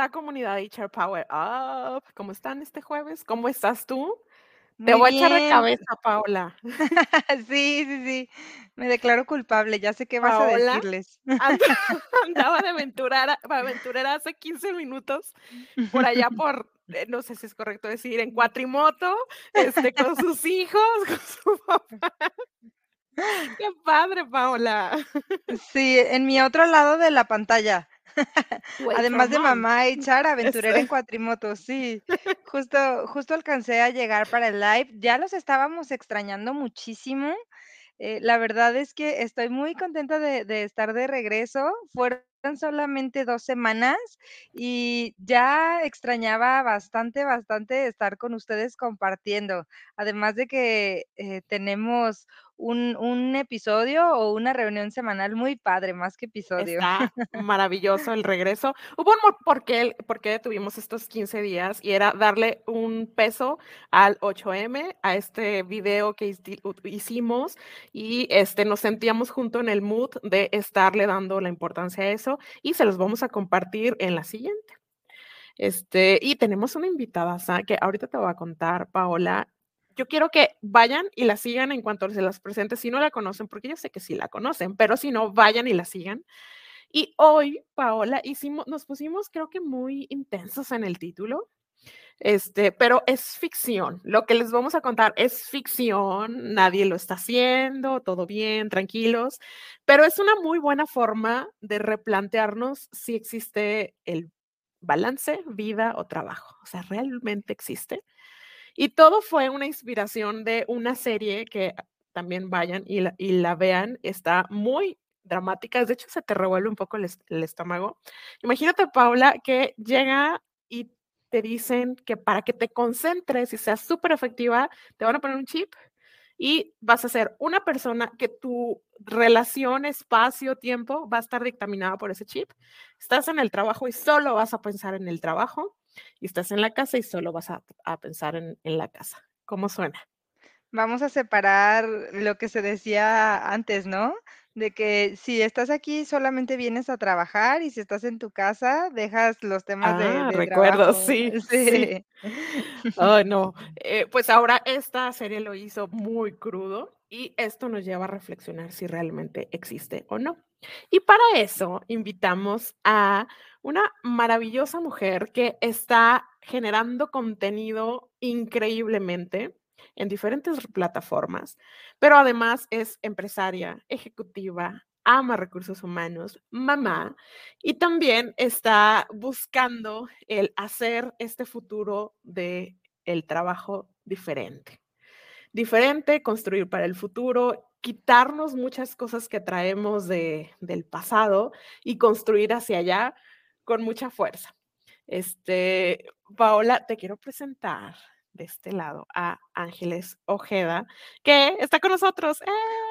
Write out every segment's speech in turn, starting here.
está comunidad HR Power Up? ¿Cómo están este jueves? ¿Cómo estás tú? Te Muy voy a echar de cabeza, Paola. Sí, sí, sí. Me declaro culpable. Ya sé qué vas a decirles. and- andaba de aventurera, aventurera hace 15 minutos por allá por, eh, no sé si es correcto decir, en cuatrimoto, este, con sus hijos, con su papá. Qué padre, Paola. Sí, en mi otro lado de la pantalla. Además de mamá HR, aventurera Eso. en cuatrimoto, sí. Justo, justo alcancé a llegar para el live. Ya los estábamos extrañando muchísimo. Eh, la verdad es que estoy muy contenta de, de estar de regreso. Fueron solamente dos semanas y ya extrañaba bastante, bastante estar con ustedes compartiendo. Además de que eh, tenemos un, un episodio o una reunión semanal muy padre, más que episodio. Está maravilloso el regreso. Hubo un por qué, por qué tuvimos estos 15 días y era darle un peso al 8M, a este video que hicimos y este, nos sentíamos junto en el mood de estarle dando la importancia a eso y se los vamos a compartir en la siguiente. Este, y tenemos una invitada que ahorita te voy a contar, Paola. Yo quiero que vayan y la sigan en cuanto se las presente, si no la conocen, porque yo sé que sí la conocen, pero si no, vayan y la sigan. Y hoy, Paola, hicimos, nos pusimos creo que muy intensos en el título, este, pero es ficción. Lo que les vamos a contar es ficción, nadie lo está haciendo, todo bien, tranquilos, pero es una muy buena forma de replantearnos si existe el balance, vida o trabajo. O sea, ¿realmente existe? Y todo fue una inspiración de una serie que también vayan y la, vean, está muy dramática, de hecho se te revuelve un poco el, el estómago. Imagínate, Paula, que llega y te dicen que para que te concentres y seas súper efectiva, te van a poner un chip y vas a ser una persona que tu relación, espacio, tiempo va a estar dictaminada por ese chip. Estás en el trabajo y solo vas a pensar en el trabajo y estás en la casa y solo vas a, a pensar en, en la casa. ¿Cómo suena? Vamos a separar lo que se decía antes, ¿no? De que si estás aquí solamente vienes a trabajar y si estás en tu casa dejas los temas de, Ah, de recuerdo, sí, sí. Sí. Ay, no. Eh, pues ahora esta serie lo hizo muy crudo y esto nos lleva a reflexionar si realmente existe o no. Y para eso invitamos a una maravillosa mujer que está generando contenido increíblemente en diferentes plataformas, pero además es empresaria, ejecutiva, ama recursos humanos, mamá, y también está buscando el hacer este futuro de el trabajo diferente. Diferente, construir para el futuro, quitarnos muchas cosas que traemos de, del pasado y construir hacia allá con mucha fuerza. Este, Paola, te quiero presentar de este lado a Ángeles Ojeda, que está con nosotros. ¡Eh!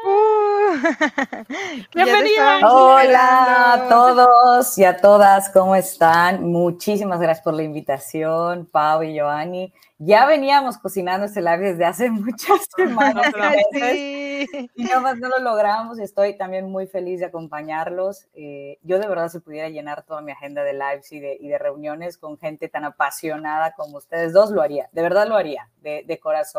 Uh, Bienvenida. Hola a todos y a todas, ¿cómo están? Muchísimas gracias por la invitación, Pau y Joanny. Ya veníamos cocinando este live desde hace muchas semanas Sí. y nada más no lo logramos y estoy también muy feliz de acompañarlos. Eh, yo de verdad si pudiera llenar toda mi agenda de lives y de, y de reuniones con gente tan apasionada como ustedes dos, lo haría, de verdad lo haría, de, de corazón.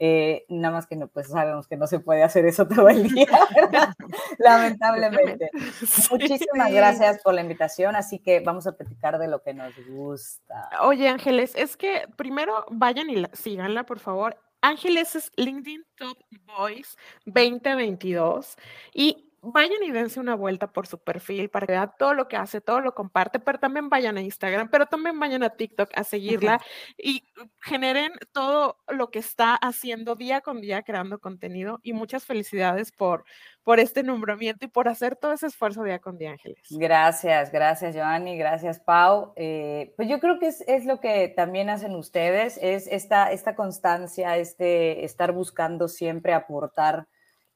Eh, nada más que no, pues sabemos que no se puede hacer eso todo el día, ¿verdad? Lamentablemente. Sí. Muchísimas gracias por la invitación, así que vamos a platicar de lo que nos gusta. Oye, Ángeles, es que primero vayan y la- síganla, por favor. Ángeles es LinkedIn Top Voice 2022 y vayan y dense una vuelta por su perfil para que vean todo lo que hace, todo lo comparte, pero también vayan a Instagram, pero también vayan a TikTok a seguirla y generen todo lo que está haciendo día con día creando contenido y muchas felicidades por, por este nombramiento y por hacer todo ese esfuerzo día con día, Ángeles. Gracias, gracias, Joanny, gracias, Pau. Eh, pues yo creo que es, es, lo que también hacen ustedes, es esta, esta constancia, este estar buscando siempre aportar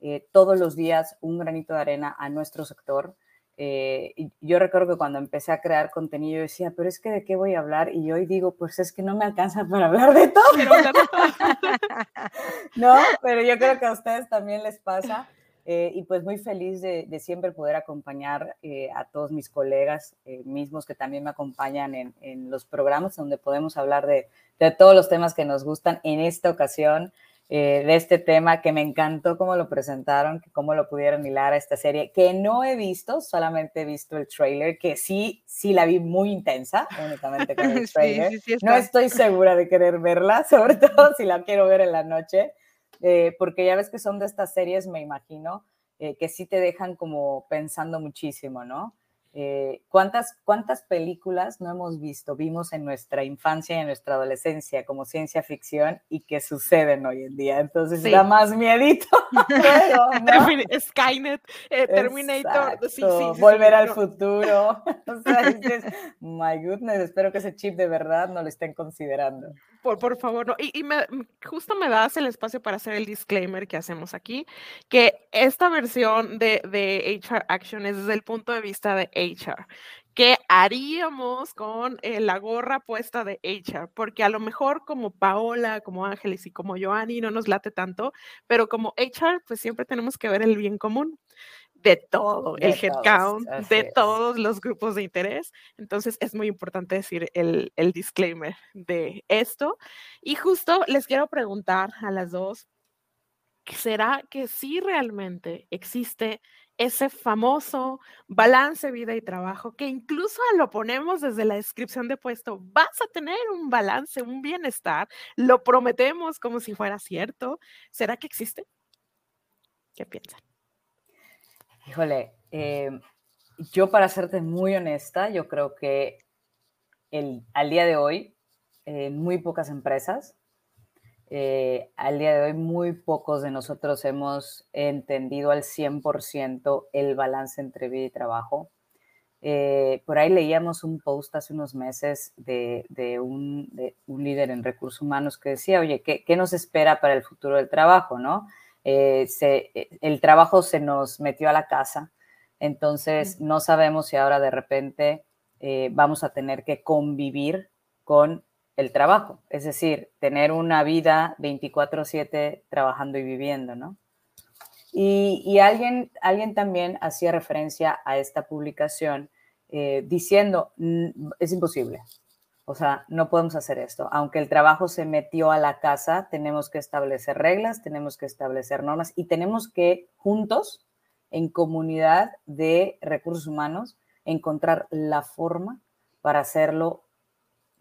eh, todos los días un granito de arena a nuestro sector. Eh, yo recuerdo que cuando empecé a crear contenido yo decía, pero es que de qué voy a hablar y hoy digo, pues es que no me alcanza para hablar de todo. no, pero yo creo que a ustedes también les pasa. Eh, y pues muy feliz de, de siempre poder acompañar eh, a todos mis colegas eh, mismos que también me acompañan en, en, los programas donde podemos hablar de, de, todos los temas que nos gustan. En esta ocasión, de este tema que me encantó cómo lo presentaron, cómo lo pudieron hilar a esta serie, que no he visto, solamente he visto el trailer, que sí, sí la vi muy intensa, únicamente con el trailer. Sí, sí, sí no estoy segura de querer verla, sobre todo si la quiero ver en la noche eh, porque ya ves que son de estas series, me imagino, eh, que sí te dejan como pensando muchísimo, ¿no? Eh, ¿cuántas, ¿Cuántas películas no hemos visto, vimos en nuestra infancia y en nuestra adolescencia como ciencia ficción y que suceden hoy en día? Entonces sí. da más miedito. Pero, ¿no? Skynet, eh, Terminator, sí, sí, volver al futuro. o sea, dices, my goodness, espero que ese chip de verdad no lo estén considerando. Por, por favor, no. Y, y me, justo me das el espacio para hacer el disclaimer que hacemos aquí, que esta versión de, de HR Action es desde el punto de vista de HR. ¿Qué haríamos con eh, la gorra puesta de HR? Porque a lo mejor como Paola, como Ángeles y como Joanny no nos late tanto, pero como HR, pues siempre tenemos que ver el bien común de todo, de el headcount, de es. todos los grupos de interés. Entonces es muy importante decir el, el disclaimer de esto. Y justo les quiero preguntar a las dos, ¿será que sí realmente existe ese famoso balance vida y trabajo que incluso lo ponemos desde la descripción de puesto, vas a tener un balance, un bienestar, lo prometemos como si fuera cierto. ¿Será que existe? ¿Qué piensan? Híjole, eh, yo para serte muy honesta, yo creo que el, al día de hoy, eh, muy pocas empresas eh, al día de hoy muy pocos de nosotros hemos entendido al 100% el balance entre vida y trabajo. Eh, por ahí leíamos un post hace unos meses de, de, un, un, líder en recursos humanos que decía, oye, ¿qué, qué nos espera para el futuro del trabajo? ¿no? Eh, se, el trabajo se nos metió a la casa, entonces no sabemos si ahora de repente eh, vamos a tener que convivir con el trabajo, es decir, tener una vida 24/7 trabajando y viviendo, ¿no? Y, y, alguien, alguien también hacía referencia a esta publicación eh, diciendo, es imposible, o sea, no podemos hacer esto. Aunque el trabajo se metió a la casa, tenemos que establecer reglas, tenemos que establecer normas y tenemos que juntos, en comunidad de recursos humanos, encontrar la forma para hacerlo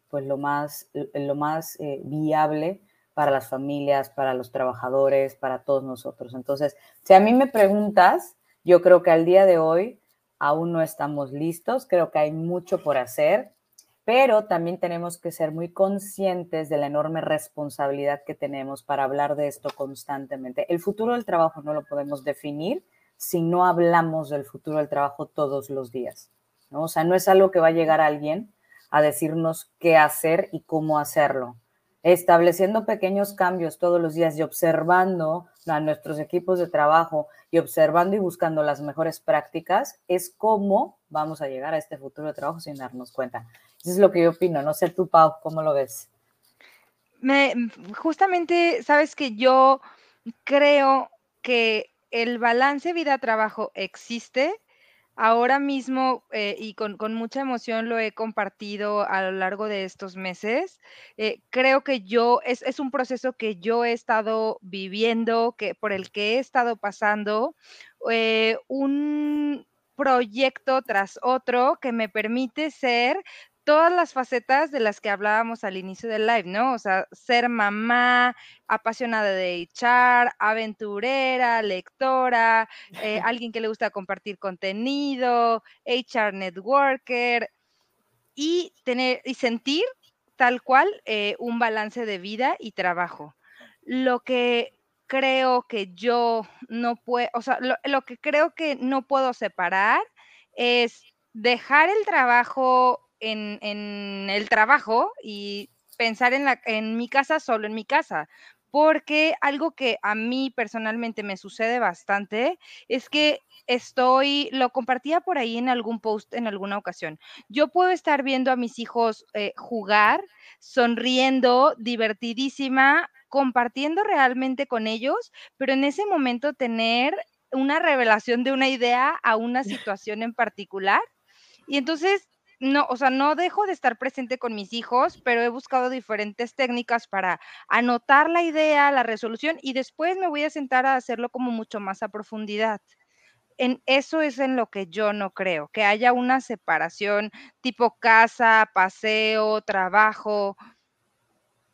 pues lo más, lo más eh, viable para las familias, para los trabajadores, para todos nosotros. Entonces, si a mí me preguntas, yo creo que al día de hoy aún no estamos listos, creo que hay mucho por hacer, pero también tenemos que ser muy conscientes de la enorme responsabilidad que tenemos para hablar de esto constantemente. El futuro del trabajo no lo podemos definir si no hablamos del futuro del trabajo todos los días. ¿no? O sea, no es algo que va a llegar alguien a decirnos qué hacer y cómo hacerlo. Estableciendo pequeños cambios todos los días y observando a nuestros equipos de trabajo y observando y buscando las mejores prácticas es cómo vamos a llegar a este futuro de trabajo sin darnos cuenta. Eso es lo que yo opino. No sé tú, Pau, ¿cómo lo ves? Me, justamente, sabes que yo creo que el balance vida-trabajo existe, Ahora mismo, eh, y con, con, mucha emoción lo he compartido a lo largo de estos meses, eh, creo que yo, es, es, un proceso que yo he estado viviendo, que, por el que he estado pasando, eh, un proyecto tras otro que me permite ser todas las facetas de las que hablábamos al inicio del live, ¿no? O sea, ser mamá, apasionada de echar, aventurera, lectora, eh, alguien que le gusta compartir contenido, HR networker y tener y sentir tal cual eh, un balance de vida y trabajo. Lo que creo que yo no puedo, o sea, lo, que creo que no puedo separar es dejar el trabajo en, en el trabajo y pensar en, la, en mi casa solo en mi casa, porque algo que a mí personalmente me sucede bastante es que estoy, lo compartía por ahí en algún post en alguna ocasión. Yo puedo estar viendo a mis hijos eh, jugar, sonriendo, divertidísima, compartiendo realmente con ellos, pero en ese momento tener una revelación de una idea a una situación en particular. Y entonces no, o sea, no dejo de estar presente con mis hijos, pero he buscado diferentes técnicas para anotar la idea, la resolución y después me voy a sentar a hacerlo como mucho más a profundidad. En eso es en lo que yo no creo, que haya una separación tipo casa, paseo, trabajo.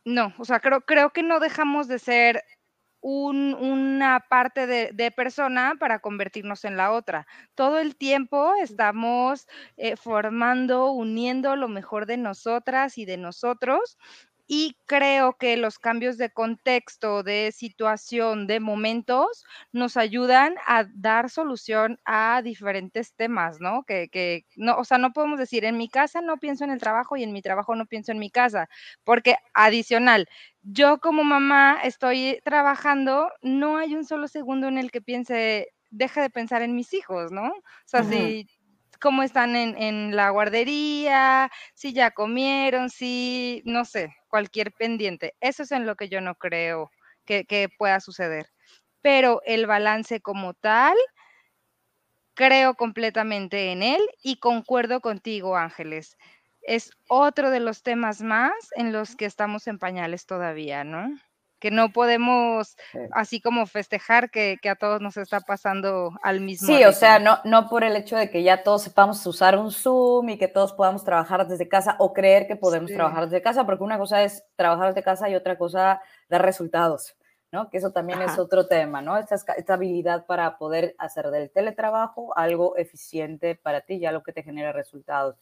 No, o sea, creo, creo que no dejamos de ser una parte de, persona para convertirnos en la otra. Todo el tiempo estamos eh, formando, uniendo lo mejor de nosotras y de nosotros y creo que los cambios de contexto, de situación, de momentos, nos ayudan a dar solución a diferentes temas, ¿no? Que, que, no, o sea, no podemos decir, en mi casa no pienso en el trabajo y en mi trabajo no pienso en mi casa, porque adicional, yo como mamá estoy trabajando, no hay un solo segundo en el que piense, deje de pensar en mis hijos, ¿no? O sea, si cómo están en, la guardería, si ya comieron, si, no sé, cualquier pendiente. Eso es en lo que yo no creo que, que pueda suceder. Pero el balance como tal, creo completamente en él y concuerdo contigo, Ángeles. Es otro de los temas más en los que estamos en pañales todavía, ¿no? Que no podemos así como festejar que, a todos nos está pasando al mismo Sí, o sea, no, no por el hecho de que ya todos sepamos usar un Zoom y que todos podamos trabajar desde casa o creer que podemos trabajar desde casa, porque una cosa es trabajar desde casa y otra cosa dar resultados, ¿no? Que eso también es otro tema, ¿no? Esta, esta habilidad para poder hacer del teletrabajo algo eficiente para ti, ya lo que te genera resultados.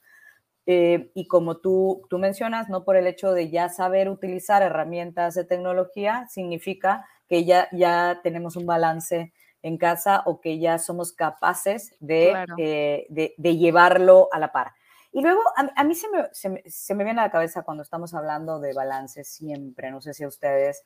Eh, y como tú, tú mencionas, no por el hecho de ya saber utilizar herramientas de tecnología, significa que ya, ya tenemos un balance en casa o que ya somos capaces de, eh, de, de llevarlo a la par. Y luego, a, mí se me, se, me, se me, viene a la cabeza cuando estamos hablando de balance siempre, no sé si a ustedes,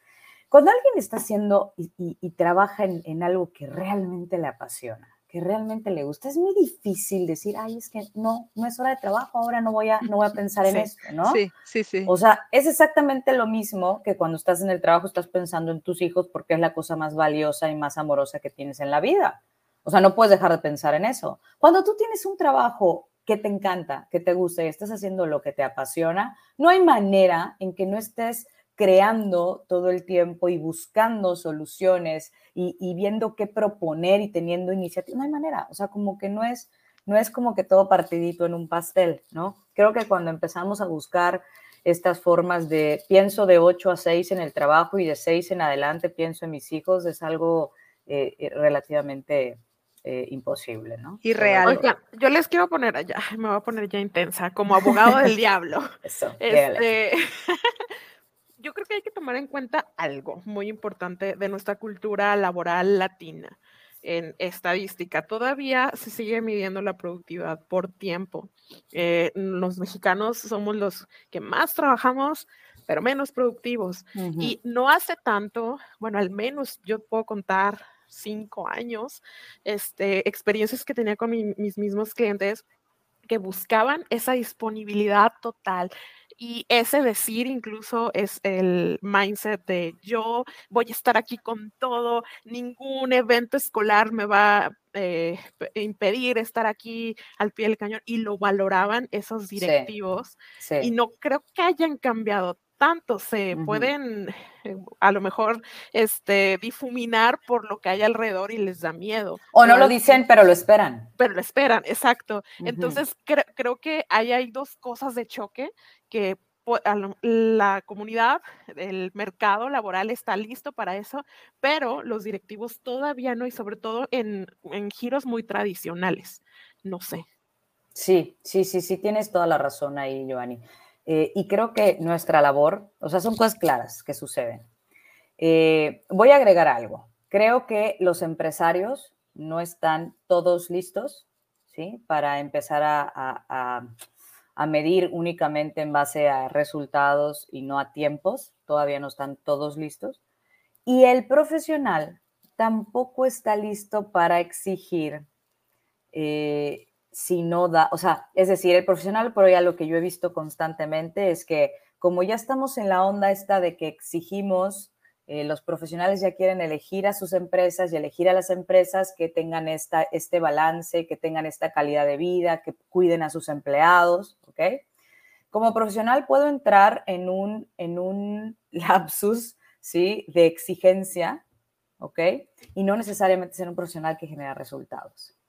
cuando alguien está haciendo y, y, y trabaja en, en algo que realmente le apasiona, que realmente le gusta. Es muy difícil decir, ay, es que no, no es hora de trabajo, ahora no voy a, no voy a pensar en esto, ¿no? Sí, sí, sí. O sea, es exactamente lo mismo que cuando estás en el trabajo estás pensando en tus hijos porque es la cosa más valiosa y más amorosa que tienes en la vida. O sea, no puedes dejar de pensar en eso. Cuando tú tienes un trabajo que te encanta, que te gusta y estás haciendo lo que te apasiona, no hay manera en que no estés creando todo el tiempo y buscando soluciones y, viendo qué proponer y teniendo iniciativa. No hay manera, o sea, como que no es, no es como que todo partidito en un pastel, ¿no? Creo que cuando empezamos a buscar estas formas de pienso de 8 a 6 en el trabajo y de 6 en adelante pienso en mis hijos, es algo eh, eh, relativamente eh, imposible, ¿no? Y real. yo les quiero poner allá, me voy a poner ya intensa, como abogado del diablo. Eso, este, yo creo que hay que tomar en cuenta algo muy importante de nuestra cultura laboral latina en estadística. Todavía se sigue midiendo la productividad por tiempo. Eh, los mexicanos somos los que más trabajamos, pero menos productivos. Y no hace tanto, bueno, al menos yo puedo contar cinco años, este, experiencias que tenía con mis mismos clientes que buscaban esa disponibilidad total, y ese decir incluso es el mindset de yo voy a estar aquí con todo, ningún evento escolar me va a eh, impedir estar aquí al pie del cañón y lo valoraban esos directivos y no creo que hayan cambiado tanto, se pueden eh, a lo mejor este, difuminar por lo que hay alrededor y les da miedo. O no lo dicen, pero lo esperan. pero lo esperan, exacto. Entonces, cre- creo que ahí hay dos cosas de choque que la comunidad, el mercado laboral está listo para eso, pero los directivos todavía no, y sobre todo en, en giros muy tradicionales. No sé. Sí, sí, sí, sí, tienes toda la razón ahí, Giovanni. Eh, y creo que nuestra labor, o sea, son cosas claras que suceden. Eh, voy a agregar algo. Creo que los empresarios no están todos listos, ¿sí? Para empezar a, a- a- medir únicamente en base a resultados y no a tiempos. Todavía no están todos listos. Y el profesional tampoco está listo para exigir eh, si no da, o sea, es decir, el profesional, por ya lo que yo he visto constantemente es que como ya estamos en la onda esta de que exigimos, eh, los profesionales ya quieren elegir a sus empresas y elegir a las empresas que tengan esta, este balance, que tengan esta calidad de vida, que cuiden a sus empleados, ¿ok? Como profesional puedo entrar en un, en un lapsus, ¿sí? De exigencia, ¿ok? Y no necesariamente ser un profesional que genera resultados.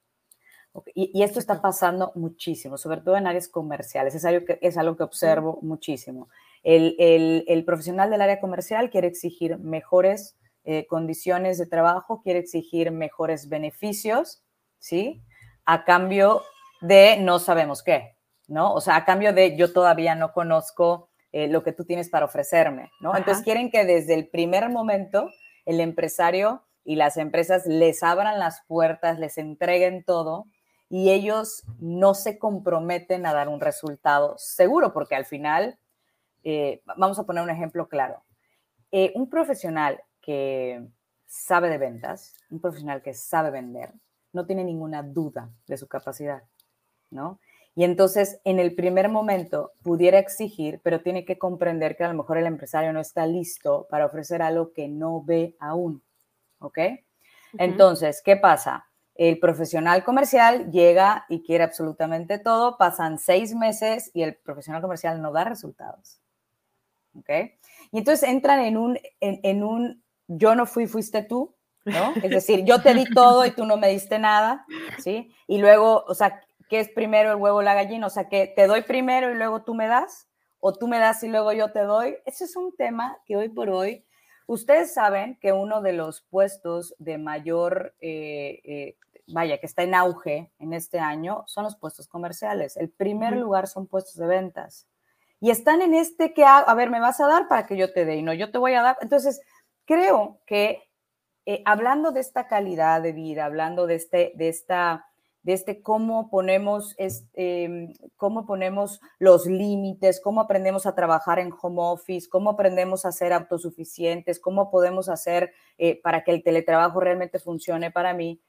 Y, y esto está pasando muchísimo, sobre todo en áreas comerciales. Es algo que, es algo que observo muchísimo. El, el- el profesional del área comercial quiere exigir mejores eh, condiciones de trabajo, quiere exigir mejores beneficios, ¿sí? A cambio de no sabemos qué, ¿no? O sea, a cambio de yo todavía no conozco eh, lo que tú tienes para ofrecerme, ¿no? Entonces Ajá. quieren que desde el primer momento el empresario y las empresas les abran las puertas, les entreguen todo y ellos no se comprometen a dar un resultado seguro, porque al final, eh, vamos a poner un ejemplo claro. Eh, un profesional que sabe de ventas, un profesional que sabe vender, no tiene ninguna duda de su capacidad, ¿no? Y entonces, en el primer momento, pudiera exigir, pero tiene que comprender que a lo mejor el empresario no está listo para ofrecer algo que no ve aún, ¿ok? Entonces, ¿qué pasa? El profesional comercial llega y quiere absolutamente todo, pasan seis meses y el profesional comercial no da resultados. ¿Ok? Y entonces entran en un, en, en un yo no fui, fuiste tú, ¿no? Es decir, yo te di todo y tú no me diste nada, ¿sí? Y luego, o sea, ¿qué es primero el huevo o la gallina? O sea, que te doy primero y luego tú me das, o tú me das y luego yo te doy. Ese es un tema que hoy por hoy Ustedes saben que uno de los puestos de mayor, eh, eh, vaya, que está en auge en este año son los puestos comerciales. El primer lugar son puestos de ventas. Y están en este que, a ver, me vas a dar para que yo te dé y no, yo te voy a dar. Entonces, creo que eh, hablando de esta calidad de vida, hablando de, este, de esta de este cómo ponemos, este, cómo ponemos los límites, cómo aprendemos a trabajar en home office, cómo aprendemos a ser autosuficientes, cómo podemos hacer eh, para que el teletrabajo realmente funcione para mí,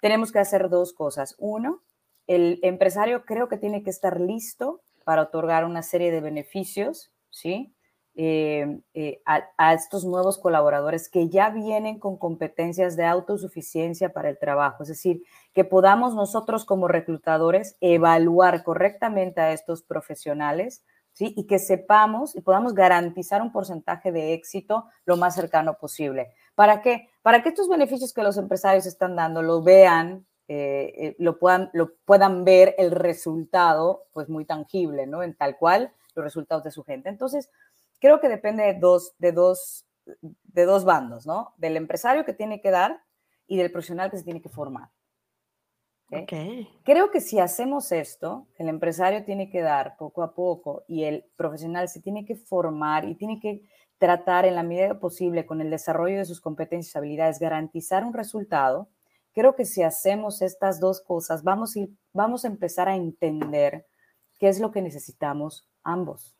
tenemos que hacer dos cosas. Uno, el empresario creo que tiene que estar listo para otorgar una serie de beneficios, ¿sí? Eh, eh, a, a, estos nuevos colaboradores que ya vienen con competencias de autosuficiencia para el trabajo. Es decir, que podamos nosotros como reclutadores evaluar correctamente a estos profesionales ¿sí? y que sepamos y podamos garantizar un porcentaje de éxito lo más cercano posible. ¿Para qué? Para que estos beneficios que los empresarios están dando lo vean eh, eh, lo, puedan, lo puedan ver el resultado, pues muy tangible, ¿no? En tal cual los resultados de su gente. Entonces, creo que depende de dos, de dos, de dos bandos, ¿no? Del empresario que tiene que dar y del profesional que se tiene que formar. ¿okay? Okay. Creo que si hacemos esto, el empresario tiene que dar poco a poco y el profesional se tiene que formar y tiene que tratar en la medida posible con el desarrollo de sus competencias y habilidades, garantizar un resultado. Creo que si hacemos estas dos cosas, vamos a, ir, vamos a empezar a entender qué es lo que necesitamos ambos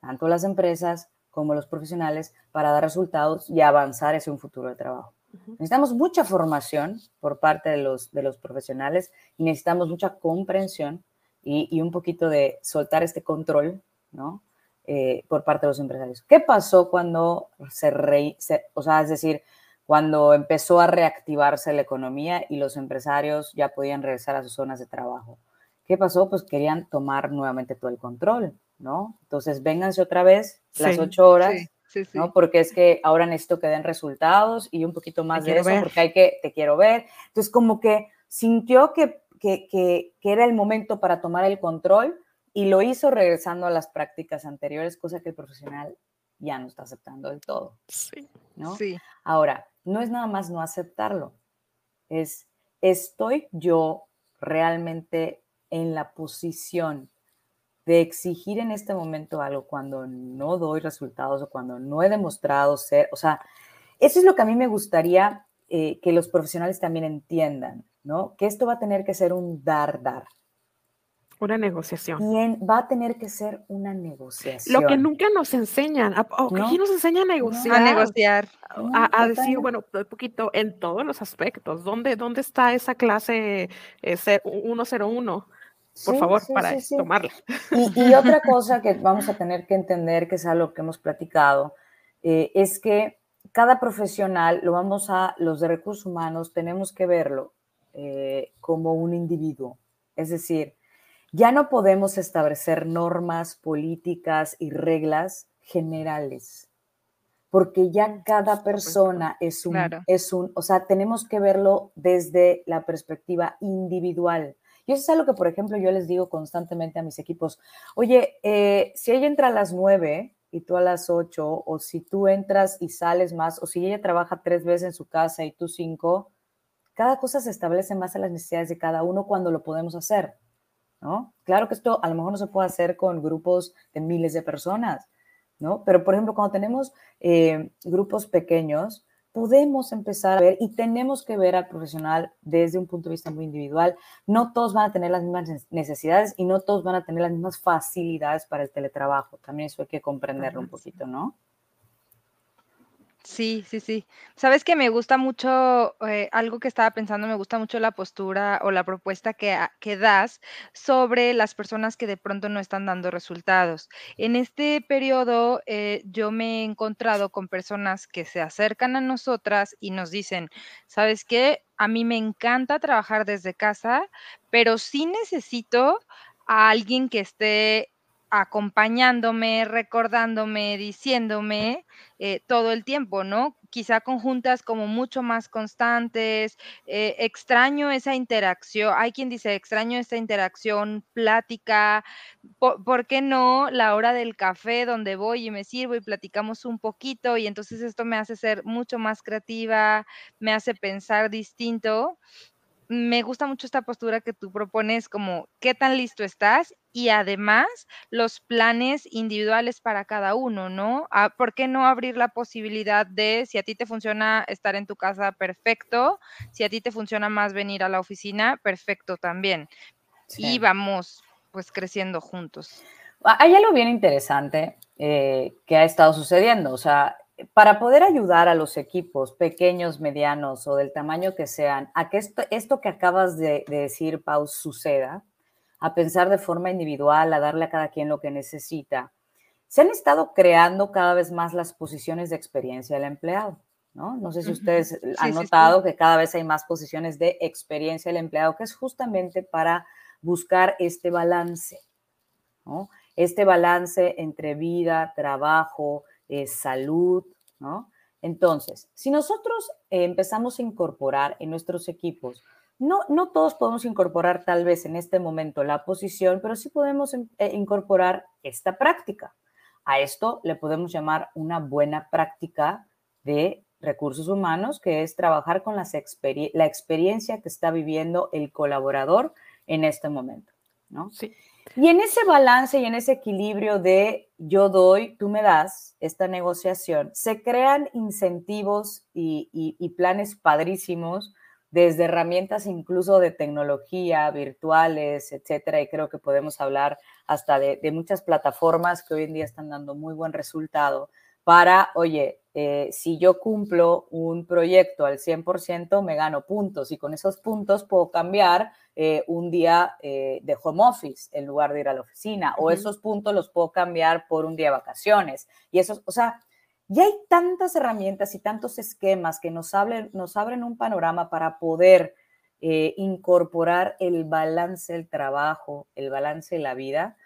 tanto las empresas como los profesionales, para dar resultados y avanzar hacia un futuro de trabajo. Necesitamos mucha formación por parte de los, de los profesionales y necesitamos mucha comprensión y, y un poquito de soltar este control, ¿no? Eh, por parte de los empresarios. ¿Qué pasó cuando se, re, se, o sea, es decir, cuando empezó a reactivarse la economía y los empresarios ya podían regresar a sus zonas de trabajo? ¿Qué pasó? Pues querían tomar nuevamente todo el control. ¿no? Entonces, vénganse otra vez las Sí, ocho horas, Sí, sí, sí. ¿no? Porque es que ahora necesito que den resultados y un poquito más de eso, ver. porque hay que, te quiero ver. Entonces, como que sintió que, que, que, que era el momento para tomar el control y lo hizo regresando a las prácticas anteriores, cosa que el profesional ya no está aceptando del todo, Sí. ¿no? Sí, Ahora, no es nada más no aceptarlo, es estoy yo realmente en la posición de exigir en este momento algo cuando no doy resultados o cuando no he demostrado ser, o sea, eso es lo que a mí me gustaría eh, que los profesionales también entiendan, ¿no? Que esto va a tener que ser un dar, dar. Una negociación. Bien, va a tener que ser una negociación. Lo que nunca nos enseñan, a- o que No. aquí nos enseña a negociar, a negociar. No, a, a decir, bueno, un poquito en todos los aspectos. ¿Dónde, dónde está esa clase eh, ce- 101? Por Sí, favor, sí, para sí, sí. tomarla. Y, y otra cosa que vamos a tener que entender, que es algo que hemos platicado, eh, es que cada profesional, lo vamos a, los de recursos humanos, tenemos que verlo eh, como un individuo. Es decir, ya no podemos establecer normas, políticas y reglas generales, porque ya cada supuesto. persona es un, Claro. es un, o sea, tenemos que verlo desde la perspectiva individual. Y eso es algo que, por ejemplo, yo les digo constantemente a mis equipos, oye, eh, si ella entra a las 9 y tú a las 8, o si tú entras y sales más, o si ella trabaja tres veces en su casa y tú cinco, cada cosa se establece más a las necesidades de cada uno cuando lo podemos hacer, ¿no? Claro que esto a lo mejor no se puede hacer con grupos de miles de personas, ¿no? Pero, por ejemplo, cuando tenemos eh, grupos pequeños, podemos empezar a ver y tenemos que ver al profesional desde un punto de vista muy individual. No todos van a tener las mismas ne- necesidades y no todos van a tener las mismas facilidades para el teletrabajo. También eso hay que comprenderlo un poquito, ¿no? Sí, sí, sí. Sabes que me gusta mucho, eh, algo que estaba pensando, me gusta mucho la postura o la propuesta que, que das sobre las personas que de pronto no están dando resultados. En este periodo, eh, yo me he encontrado con personas que se acercan a nosotras y nos dicen, ¿sabes qué? A mí me encanta trabajar desde casa, pero sí necesito a alguien que esté acompañándome, recordándome, diciéndome eh, todo el tiempo, ¿no? Quizá con juntas como mucho más constantes, eh, extraño esa interacción, hay quien dice, extraño esta interacción, plática, po- ¿por, qué no la hora del café donde voy y me sirvo y platicamos un poquito y entonces esto me hace ser mucho más creativa, me hace pensar distinto? Me gusta mucho esta postura que tú propones, como qué tan listo estás y además los planes individuales para cada uno, ¿no? Ah, ¿Por qué no abrir la posibilidad de, si a ti te funciona estar en tu casa, perfecto, si a ti te funciona más venir a la oficina, perfecto también. Y vamos pues creciendo juntos. Ah, Hay algo bien interesante eh, que ha estado sucediendo. O sea, para poder ayudar a los equipos pequeños, medianos o del tamaño que sean, a que esto, esto que acabas de, de decir, Pau, suceda, a pensar de forma individual, a darle a cada quien lo que necesita, se han estado creando cada vez más las posiciones de experiencia del empleado. ¿no? No sé si ustedes han Sí, sí, sí. notado que cada vez hay más posiciones de experiencia del empleado, que es justamente para buscar este balance, ¿no? Este balance entre vida, trabajo, eh, salud, ¿no? Entonces, si nosotros eh, empezamos a incorporar en nuestros equipos, no, no todos podemos incorporar tal vez en este momento la posición, pero sí podemos em- eh, incorporar esta práctica. A esto le podemos llamar una buena práctica de recursos humanos, que es trabajar con las la experiencia que está viviendo el colaborador en este momento, ¿no? Sí. Y en ese balance y en ese equilibrio de yo doy, tú me das, esta negociación, se crean incentivos y, y- y planes padrísimos desde herramientas incluso de tecnología, virtuales, etcétera, y creo que podemos hablar hasta de, de muchas plataformas que hoy en día están dando muy buen resultado para, oye, eh, si yo cumplo un proyecto al 100%, me gano puntos y con esos puntos puedo cambiar eh, un día eh, de home office en lugar de ir a la oficina, o esos puntos los puedo cambiar por un día de vacaciones. Y eso, o sea, ya hay tantas herramientas y tantos esquemas que nos abren, nos abren un panorama para poder incorporar el balance del trabajo, el balance de la vida,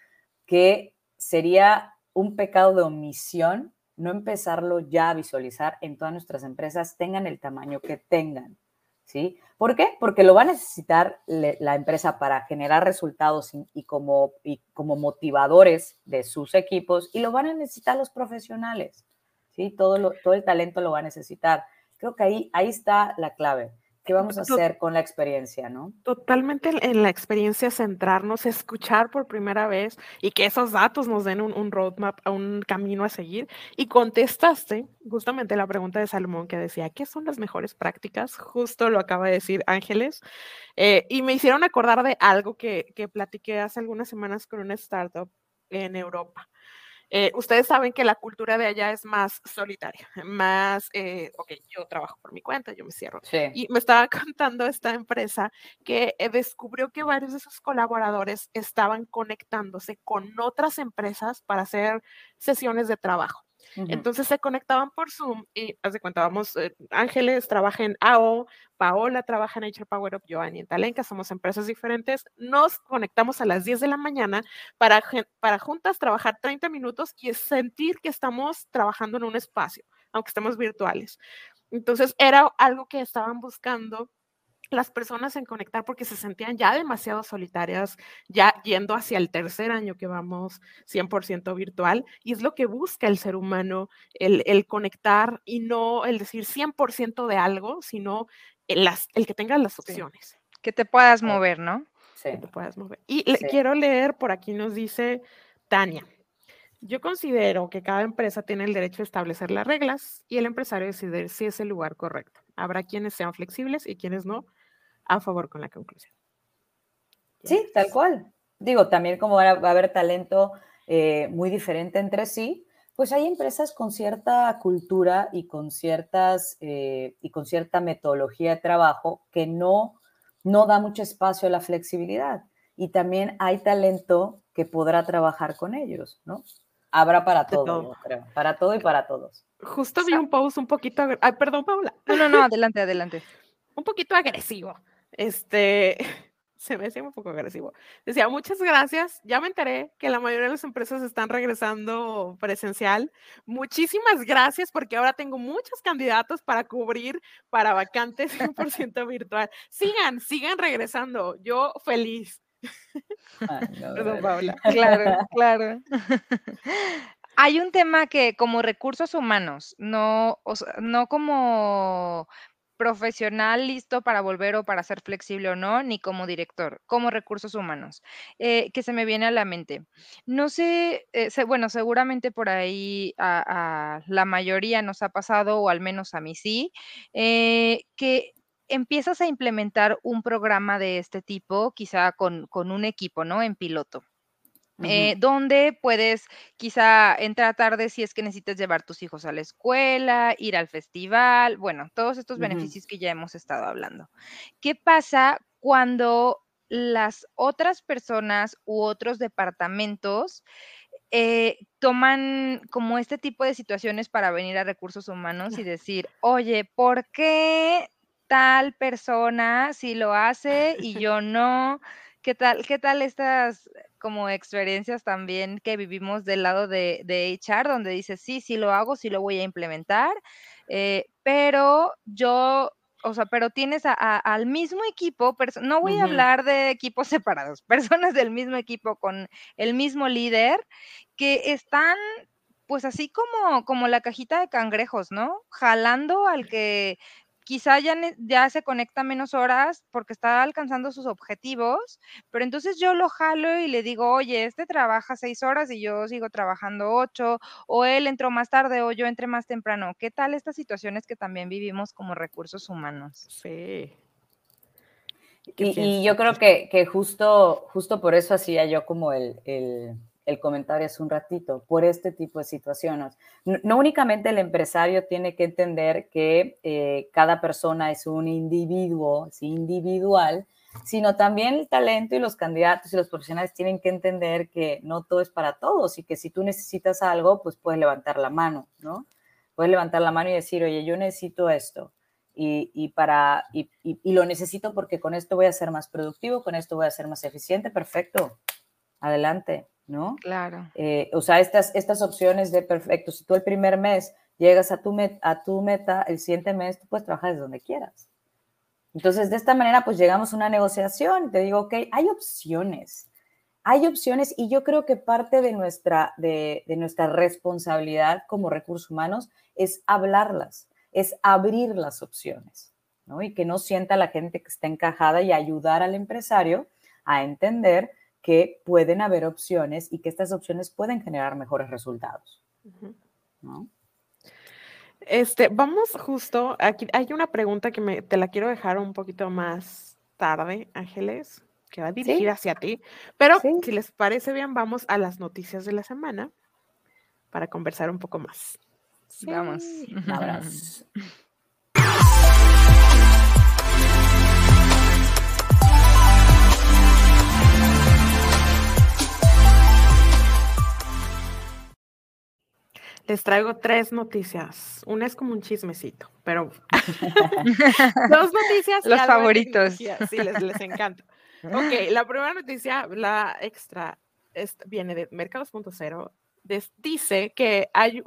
que sería un pecado de omisión no empezarlo ya a visualizar en todas nuestras empresas, tengan el tamaño que tengan. ¿Sí? ¿Por qué? Porque lo va a necesitar la empresa para generar resultados y, como, y como motivadores de sus equipos y lo van a necesitar los profesionales. ¿sí? Todo, todo el talento lo va a necesitar. Creo que ahí, ahí está la clave. ¿Qué vamos a hacer con la experiencia, no? Totalmente en la experiencia centrarnos, escuchar por primera vez y que esos datos nos den un, roadmap, un camino a seguir. Y contestaste justamente la pregunta de Salomón que decía, ¿qué son las mejores prácticas? Justo lo acaba de decir Ángeles. Eh, y me hicieron acordar de algo que, que platiqué hace algunas semanas con una startup en Europa. Eh, ustedes saben que la cultura de allá es más solitaria, más, eh, ok, yo trabajo por mi cuenta, yo me cierro. Y me estaba contando esta empresa que eh, descubrió que varios de sus colaboradores estaban conectándose con otras empresas para hacer sesiones de trabajo. Entonces se conectaban por Zoom y, haz de cuenta, vamos, eh, Ángeles trabaja en AO, Paola trabaja en HR Power Up, Giovanni en Talenca, somos empresas diferentes. Nos conectamos a las 10 de la mañana para, para juntas trabajar 30 minutos y sentir que estamos trabajando en un espacio, aunque estemos virtuales. Entonces era algo que estaban buscando las personas en conectar porque se sentían ya demasiado solitarias, ya yendo hacia el tercer año que vamos 100% virtual, y es lo que busca el ser humano, el, conectar y no el decir 100% de algo, sino el, las, el que tengas las opciones. Que te puedas mover, ¿no? Sí. Que te puedas mover. Y quiero leer, por aquí nos dice Tania. Yo considero que cada empresa tiene el derecho a establecer las reglas y el empresario decidir si es el lugar correcto. Habrá quienes sean flexibles y quienes no, a favor con la conclusión. Sí, tal cual. Digo, también como va a haber talento eh, muy diferente entre sí, pues hay empresas con cierta cultura y con, ciertas, eh, y con cierta metodología de trabajo que no, no da mucho espacio a la flexibilidad. Y también hay talento que podrá trabajar con ellos, ¿no? Habrá para todo, creo. Para todo y para todos. Justo vi un post un poquito. Ay, perdón, Paula. No, no, no, adelante, adelante. un poquito agresivo este, se me hacía un poco agresivo. Decía, muchas gracias. Ya me enteré que la mayoría de las empresas están regresando presencial. Muchísimas gracias porque ahora tengo muchos candidatos para cubrir para vacantes 100% virtual. Sigan, sigan regresando. Yo feliz. Perdón, Paula. Claro, claro. Hay un tema que como recursos humanos, no, no como profesional listo para volver o para ser flexible o no, ni como director, como recursos humanos, eh, que se me viene a la mente. No sé, eh, bueno, seguramente por ahí a, la mayoría nos ha pasado, o al menos a mí sí, eh, que empiezas a implementar un programa de este tipo, quizá con, con un equipo, ¿no? En piloto. Eh, donde puedes quizá entrar tarde si es que necesitas llevar tus hijos a la escuela, ir al festival, bueno, todos estos beneficios que ya hemos estado hablando. ¿Qué pasa cuando las otras personas u otros departamentos eh, toman como este tipo de situaciones para venir a recursos humanos y decir, oye, ¿por qué tal persona sí lo hace y yo no? ¿Qué tal, qué tal estas como experiencias también que vivimos del lado de, de HR, donde dices, sí, sí lo hago, sí lo voy a implementar, eh, pero yo, o sea, pero tienes al mismo equipo, no voy a hablar de equipos separados, personas del mismo equipo con el mismo líder que están pues así como, como la cajita de cangrejos, ¿no? Jalando al que quizá ya, ya se conecta menos horas porque está alcanzando sus objetivos, pero entonces yo lo jalo y le digo, oye, este trabaja seis horas y yo sigo trabajando ocho, o él entró más tarde o yo entré más temprano. ¿Qué tal estas situaciones que también vivimos como recursos humanos? Sí. Y, yo creo que, que, justo, justo por eso hacía yo como el el comentario hace un ratito, por este tipo de situaciones. No, únicamente el empresario tiene que entender que eh, cada persona es un individuo, ¿sí? individual, sino también el talento y los candidatos y los profesionales tienen que entender que no todo es para todos y que si tú necesitas algo, pues puedes levantar la mano, ¿no? Puedes levantar la mano y decir, oye, yo necesito esto. Y, para, y lo necesito porque con esto voy a ser más productivo, con esto voy a ser más eficiente, perfecto, adelante ¿no? Claro. Eh, o sea, estas, estas opciones de perfecto, si tú el primer mes llegas a tu, met- a tu meta, el siguiente mes tú puedes trabajar desde donde quieras. Entonces, de esta manera, pues llegamos a una negociación te digo, ok, hay opciones, hay opciones y yo creo que parte de nuestra, de, de nuestra responsabilidad como recursos humanos es hablarlas, es abrir las opciones, ¿no? Y que no sienta la gente que está encajada y ayudar al empresario a entender que pueden haber opciones y que estas opciones pueden generar mejores resultados. Este, vamos justo, aquí hay una pregunta que me, te la quiero dejar un poquito más tarde, Ángeles, que va dirigida hacia ti, pero Sí. si les parece bien, vamos a las noticias de la semana para conversar un poco más. Vamos. Sí. Un abrazo. Les traigo tres noticias. Una es como un chismecito, pero dos noticias. Los favoritos. Sí, les, les encanta. Ok, la primera noticia, la extra, es- viene de Mercados.0. des- Dice que hay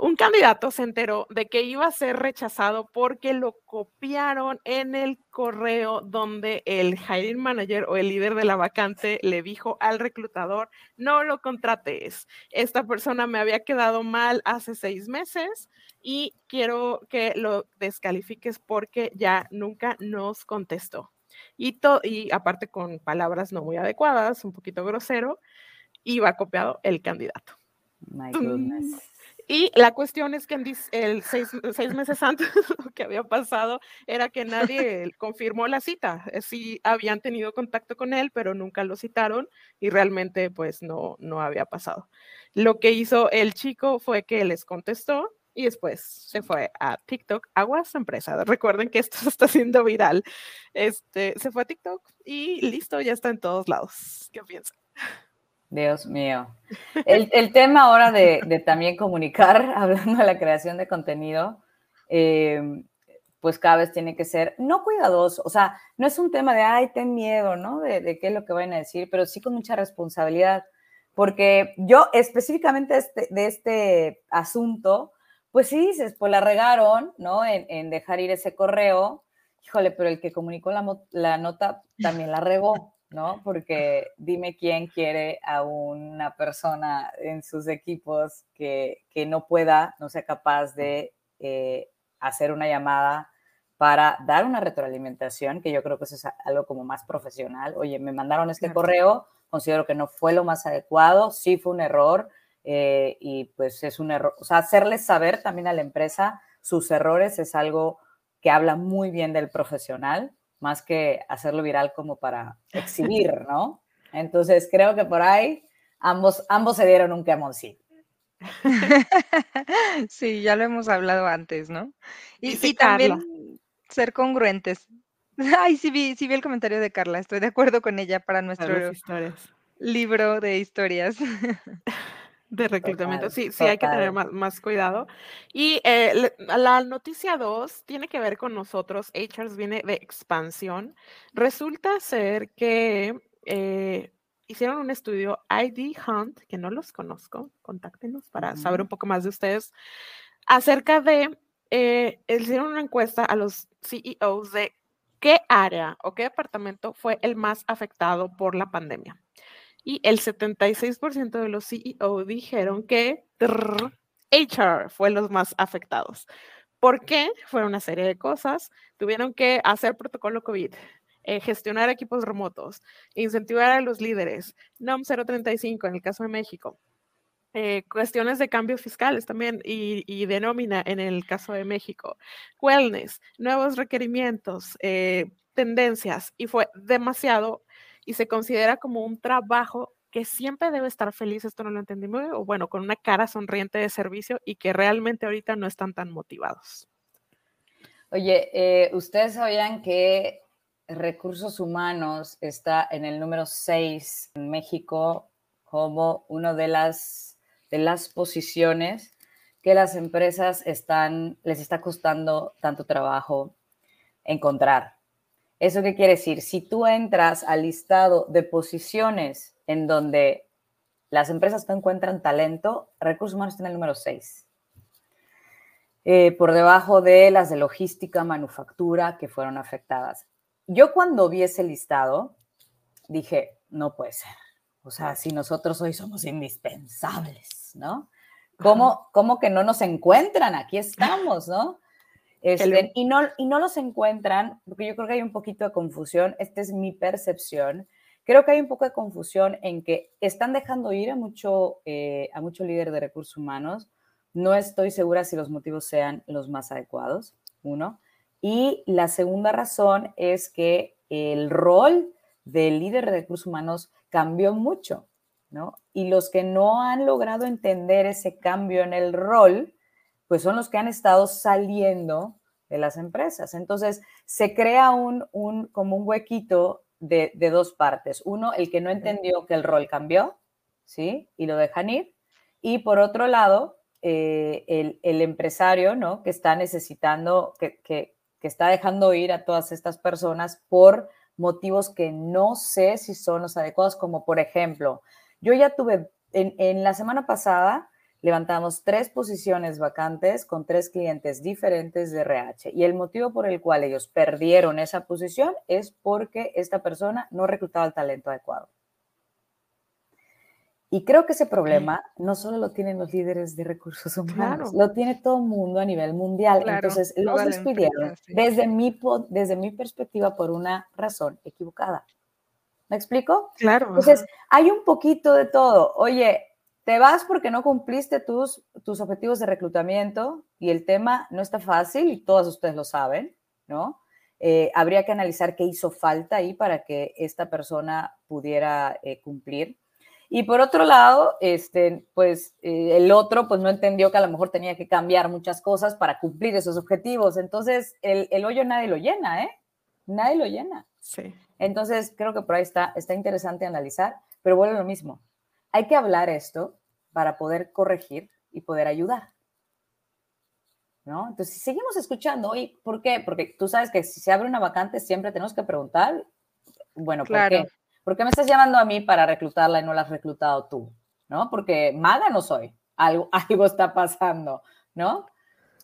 un candidato se enteró de que iba a ser rechazado porque lo copiaron en el correo donde el hiring manager o el líder de la vacante le dijo al reclutador, no lo contrates. Esta persona me había quedado mal hace seis meses y quiero que lo descalifiques porque ya nunca nos contestó. Y, y aparte con palabras no muy adecuadas, un poquito grosero, iba copiado el candidato. My goodness. Y la cuestión es que en el seis, seis meses antes lo que había pasado era que nadie confirmó la cita. Eh, Sí habían tenido contacto con él, pero nunca lo citaron y realmente pues no, no había pasado. Lo que hizo el chico fue que les contestó y después se fue a TikTok, Aguas Empresa. Recuerden que esto está haciendo viral. Este, se fue a TikTok y listo, ya está en todos lados. ¿Qué piensan? Dios mío. El, tema ahora de, también comunicar, hablando de la creación de contenido, eh, pues cada vez tiene que ser no cuidadoso, o sea, no es un tema de, ay, ten miedo, ¿no? De, qué es lo que van a decir, pero sí con mucha responsabilidad, porque yo específicamente este- de este asunto, pues sí dices, pues la regaron, ¿no? En, en dejar ir ese correo, híjole, pero el que comunicó la, la nota también la regó, ¿no? Porque dime quién quiere a una persona en sus equipos que, que no pueda, no sea capaz de eh, hacer una llamada para dar una retroalimentación, que yo creo que eso es algo como más profesional. Oye, me mandaron este Claro. correo, considero que no fue lo más adecuado, sí fue un error, eh, y pues es un error, o sea, hacerles saber también a la empresa sus errores es algo que habla muy bien del profesional, más que hacerlo viral como para exhibir, ¿no? Entonces creo que por ahí ambos, ambos se dieron un quemoncito. Sí, ya lo hemos hablado antes, ¿no? Y, y también Carla. ser congruentes. Ay, sí vi, sí vi el comentario de Carla, estoy de acuerdo con ella para nuestro libro de historias. De reclutamiento, Total, sí, sí, hay que tener más, más cuidado. Y eh, la noticia 2 tiene que ver con nosotros, HRs viene de expansión. Resulta ser que eh, hicieron un estudio ID Hunt, que no los conozco, contáctenos para saber un poco más de ustedes, acerca de, eh, hicieron una encuesta a los CEOs de qué área o qué departamento fue el más afectado por la pandemia. Y el 76% de los CEO dijeron que trrr, HR fue los más afectados. ¿Por qué? Fue una serie de cosas. Tuvieron que hacer protocolo COVID, eh, gestionar equipos remotos, incentivar a los líderes, NOM 035 en el caso de México, eh, cuestiones de cambios fiscales también y, y de nómina en el caso de México, wellness, nuevos requerimientos, eh, tendencias, y fue demasiado y se considera como un trabajo que siempre debe estar feliz, esto no lo entendí muy bien, o bueno, con una cara sonriente de servicio y que realmente ahorita no están tan motivados. Oye, eh, ¿ustedes sabían que recursos humanos está en el número 6 en México como una de las, de las posiciones que las empresas están, les está costando tanto trabajo encontrar? ¿Eso qué quiere decir? Si tú entras al listado de posiciones en donde las empresas no encuentran talento, recursos humanos tiene el número 6. Eh, por debajo de las de logística, manufactura que fueron afectadas. Yo cuando vi ese listado, dije, no puede ser. O sea, si nosotros hoy somos indispensables, ¿no? ¿Cómo, cómo que no nos encuentran? Aquí estamos, ¿no? Este, y ¿no? Y no los encuentran, porque yo creo que hay un poquito de confusión, esta es mi percepción, creo que hay un poco de confusión en que están dejando ir a mucho, eh, a mucho líder de recursos humanos, no estoy segura si los motivos sean los más adecuados, uno. Y la segunda razón es que el rol del líder de recursos humanos cambió mucho, ¿no? Y los que no han logrado entender ese cambio en el rol, pues son los que han estado saliendo de las empresas. Entonces, se crea un, un como un huequito de, de, dos partes. Uno, el que no entendió que el rol cambió, ¿sí? Y lo dejan ir. Y por otro lado, eh, el, el, empresario, ¿no? Que está necesitando, que, que, que está dejando ir a todas estas personas por motivos que no sé si son los adecuados, como por ejemplo, yo ya tuve, en, en la semana pasada, levantamos tres posiciones vacantes con tres clientes diferentes de RH y el motivo por el cual ellos perdieron esa posición es porque esta persona no reclutaba el talento adecuado. Y creo que ese problema no solo lo tienen los líderes de recursos humanos, lo tiene todo el mundo a nivel mundial. Entonces, los despidieron desde, mi, desde mi perspectiva por una razón equivocada. ¿Me explico? Claro. Entonces, hay un poquito de todo. Oye, te vas porque no cumpliste tus, tus objetivos de reclutamiento y el tema no está fácil y todos ustedes lo saben, ¿no? Eh, habría que analizar qué hizo falta ahí para que esta persona pudiera eh, cumplir. Y por otro lado, este, pues eh, el otro pues no entendió que a lo mejor tenía que cambiar muchas cosas para cumplir esos objetivos. Entonces, el, el hoyo nadie lo llena, ¿eh? Nadie lo llena. Sí. Entonces, creo que por ahí está, está interesante analizar, pero vuelve lo mismo. Hay que hablar esto para poder corregir y poder ayudar. ¿No? Entonces, si seguimos escuchando, oye, ¿por qué? Porque tú sabes que si se abre una vacante siempre tenemos que preguntar, bueno, ¿por Claro. qué? ¿Por qué me estás llamando a mí para reclutarla y no la has reclutado tú? ¿No? Porque maga no soy. Algo, algo está pasando, ¿no?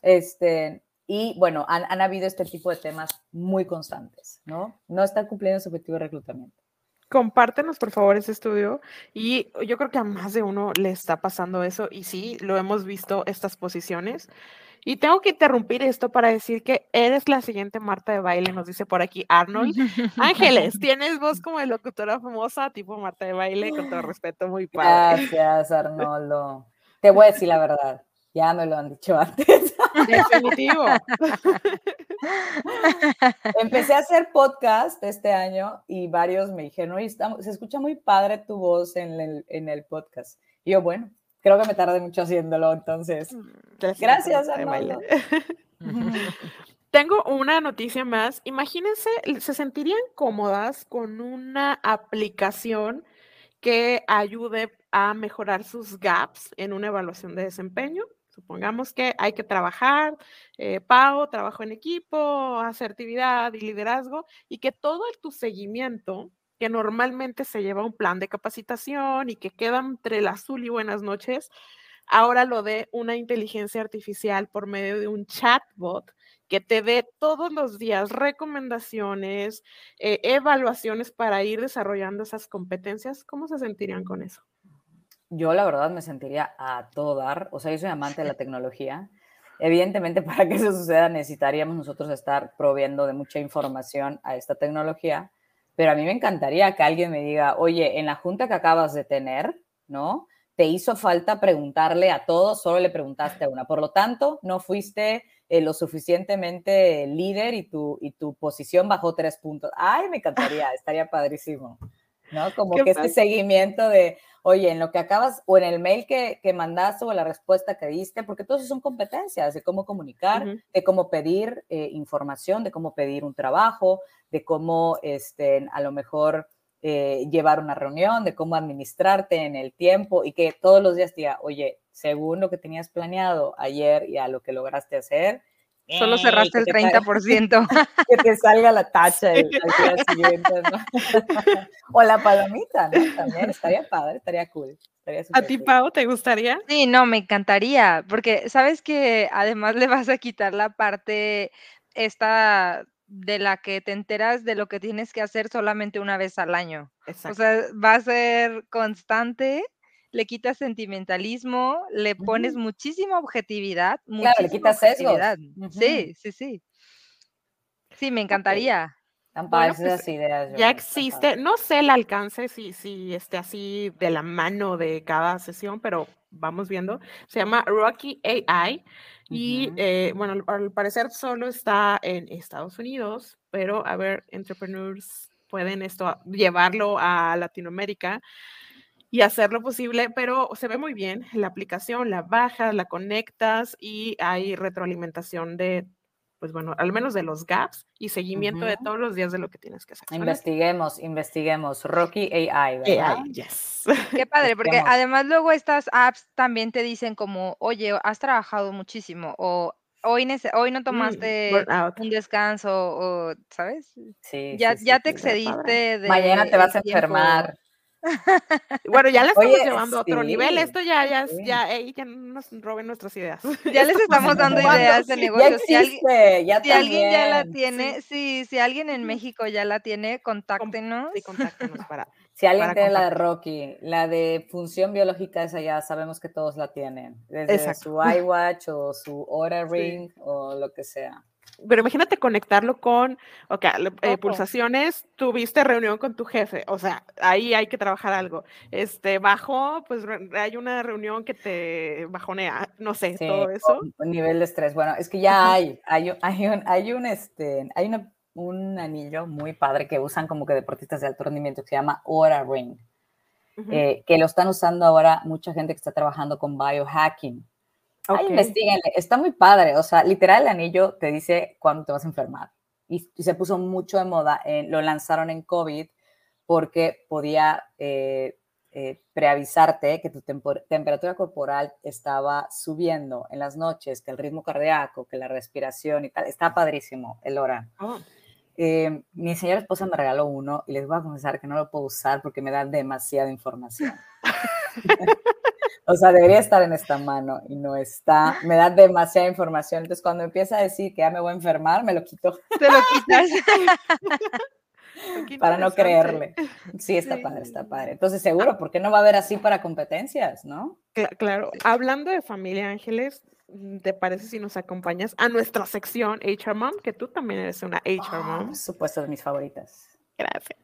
Este, y bueno, han, han habido este tipo de temas muy constantes, ¿no? No están cumpliendo su objetivo de reclutamiento. Compártenos, por favor, ese estudio. Y yo creo que a más de uno le está pasando eso. Y sí, lo hemos visto, estas posiciones. Y tengo que interrumpir esto para decir que eres la siguiente Marta de baile, nos dice por aquí Arnold. Ángeles, tienes voz como de locutora famosa, tipo Marta de baile, con todo respeto, muy padre. Gracias, Arnoldo. Te voy a decir la verdad. Ya me lo han dicho antes. Definitivo. Empecé a hacer podcast este año y varios me dijeron, oye, se escucha muy padre tu voz en el, en el podcast. Y yo, bueno, creo que me tardé mucho haciéndolo, entonces. Siguiente Gracias. Arnoldo. Tengo una noticia más. Imagínense, se sentirían cómodas con una aplicación que ayude a mejorar sus gaps en una evaluación de desempeño. Supongamos que hay que trabajar, eh, pago, trabajo en equipo, asertividad y liderazgo, y que todo tu seguimiento, que normalmente se lleva un plan de capacitación y que queda entre el azul y buenas noches, ahora lo dé una inteligencia artificial por medio de un chatbot que te dé todos los días recomendaciones, eh, evaluaciones para ir desarrollando esas competencias. ¿Cómo se sentirían con eso? Yo la verdad me sentiría a todo dar, o sea, yo soy amante de la tecnología. Evidentemente, para que eso suceda necesitaríamos nosotros estar proviendo de mucha información a esta tecnología, pero a mí me encantaría que alguien me diga, oye, en la junta que acabas de tener, ¿no? Te hizo falta preguntarle a todos, solo le preguntaste a una. Por lo tanto, no fuiste eh, lo suficientemente líder y tu, y tu posición bajó tres puntos. Ay, me encantaría, estaría padrísimo. ¿No? Como que este seguimiento de, oye, en lo que acabas, o en el mail que, que mandaste o la respuesta que diste, porque todo eso son competencias de cómo comunicar, de cómo pedir eh, información, de cómo pedir un trabajo, de cómo este, a lo mejor eh, llevar una reunión, de cómo administrarte en el tiempo y que todos los días te diga, oye, según lo que tenías planeado ayer y a lo que lograste hacer, Solo cerraste ¡Ey! el que te ca- 30%. que te salga la tacha el, al día siguiente, ¿no? o la palomita, ¿no? También estaría padre, estaría cool. Estaría ¿A ti, cool. Pau, te gustaría? Sí, no, me encantaría, porque sabes que además le vas a quitar la parte esta de la que te enteras de lo que tienes que hacer solamente una vez al año. O Exacto. sea, va a ser constante, le quitas sentimentalismo, le pones muchísima objetividad, Claro, le muchísima quitas sesgos. objetividad. Ujú. Sí, sí, sí. Sí, me encantaría. Están Bueno, pues, esas ideas. Ya existe, no sé el alcance si, si esté así de la mano de cada sesión, pero vamos viendo. Se llama Rocky AI y eh, bueno, al- parecer solo está en Estados Unidos, pero a ver, entrepreneurs pueden esto llevarlo a Latinoamérica y hacerlo posible, pero se ve muy bien la aplicación, la bajas, la conectas y hay retroalimentación de, pues bueno, al menos de los gaps y seguimiento de Ujú. todos los días de lo que tienes que hacer. ¿vale? Investiguemos, investiguemos. Rocky AI, ¿verdad? AI, yes. Qué padre, porque además luego estas apps también te dicen como, oye, has trabajado muchísimo o hoy, hoy no Mm, tomaste un descanso o, ¿sabes? Sí, Ya, sí, ya sí, te excediste de Mañana te vas a enfermar. Bueno, ya la estamos Oye, llevando a otro nivel. Esto ya, ya, sí. ya, ey, ya no nos roben nuestras ideas. Ya les estamos dando ideas de negocio. Si alguien, ya si alguien ya la tiene, sí, si alguien en. México ya la tiene, contáctenos. Sí, contáctenos para. Si alguien para tiene la de. Rocky, la de función biológica, esa ya sabemos que todos la tienen. Desde Exacto. su iWatch o su Oura Sí. Ring o lo que sea. Pero imagínate conectarlo con, ok, eh, pulsaciones, tuviste reunión con tu jefe, o sea, ahí hay que trabajar algo. Este, bajo, pues hay una reunión que te bajonea, no sé, Sí, todo eso. con nivel de estrés. Bueno, es que ya hay, hay, un- hay un, hay un, este, hay una- un anillo muy padre que usan como que deportistas de alto rendimiento que se llama Oura Ring, eh, que lo están usando ahora mucha gente que está trabajando con biohacking. Ahí Ok. investiguen, está muy padre, o sea, literal el anillo te dice cuándo te vas a enfermar. Y, y se puso mucho de moda, en- lo lanzaron en COVID porque podía eh, eh, preavisarte que tu temperatura corporal estaba subiendo en las noches, que el ritmo cardíaco, que la respiración y tal. Está padrísimo el hora. Oh, Eh, mi señora esposa me regaló uno y les voy a confesar que no lo puedo usar porque me da demasiada información. o sea, debería estar en esta mano y no está. Me da demasiada información. Entonces, cuando empieza a decir que ya me voy a enfermar, me lo quito Te lo quitas. para no creerle. Sí, está Sí. padre, está padre. Entonces, seguro, ¿por qué no va a haber así para competencias, no? Cla- claro, hablando de familia Ángeles, ¿te parece si nos acompañas a nuestra sección HR Mom? Que tú también eres una HR Ah, Mom. por supuesto, de mis favoritas. Gracias.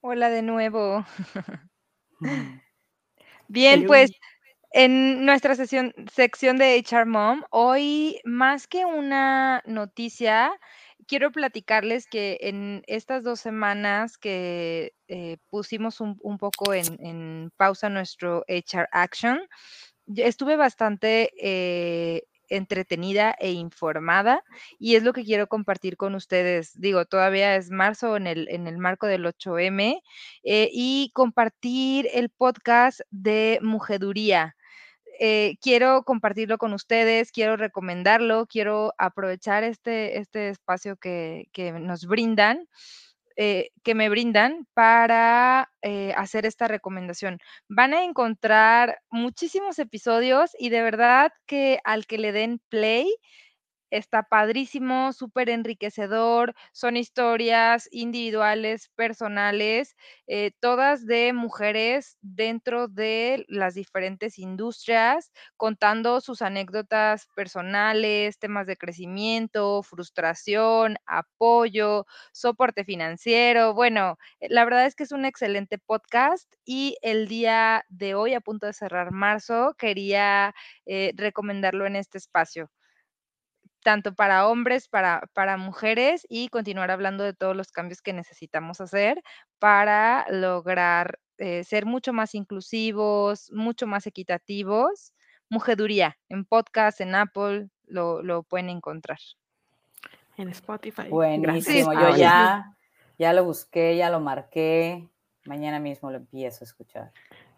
Hola de nuevo. Mm. Bien, pues en nuestra sesión, sección de HR Mom, hoy más que una noticia, quiero platicarles que en estas dos semanas que eh, pusimos un, poco en, pausa nuestro HR Action, estuve bastante eh, entretenida e informada y es lo que quiero compartir con ustedes. Digo, todavía es marzo en el, en el marco del 8M eh, y compartir el podcast de Mujeduría. Eh, quiero compartirlo con ustedes, quiero recomendarlo, quiero aprovechar este, este espacio que, que nos brindan, eh, que me brindan para eh, hacer esta recomendación. Van a encontrar muchísimos episodios y de verdad que al que le den play, está padrísimo, súper enriquecedor. Son historias individuales, personales, eh, todas de mujeres dentro de las diferentes industrias, contando sus anécdotas personales, temas de crecimiento, frustración, apoyo, soporte financiero. Bueno, eh, la verdad es que es un excelente podcast y el día de hoy, a punto de cerrar marzo, quería eh, recomendarlo en este espacio tanto para hombres, para, para mujeres y continuar hablando de todos los cambios que necesitamos hacer para lograr eh, ser mucho más inclusivos, mucho más equitativos. Mujeduría, en podcast, en Apple, lo, lo pueden encontrar. En Spotify. Buenísimo. Gracias, Yo ya, ya lo busqué, ya lo marqué. Mañana mismo lo empiezo a escuchar.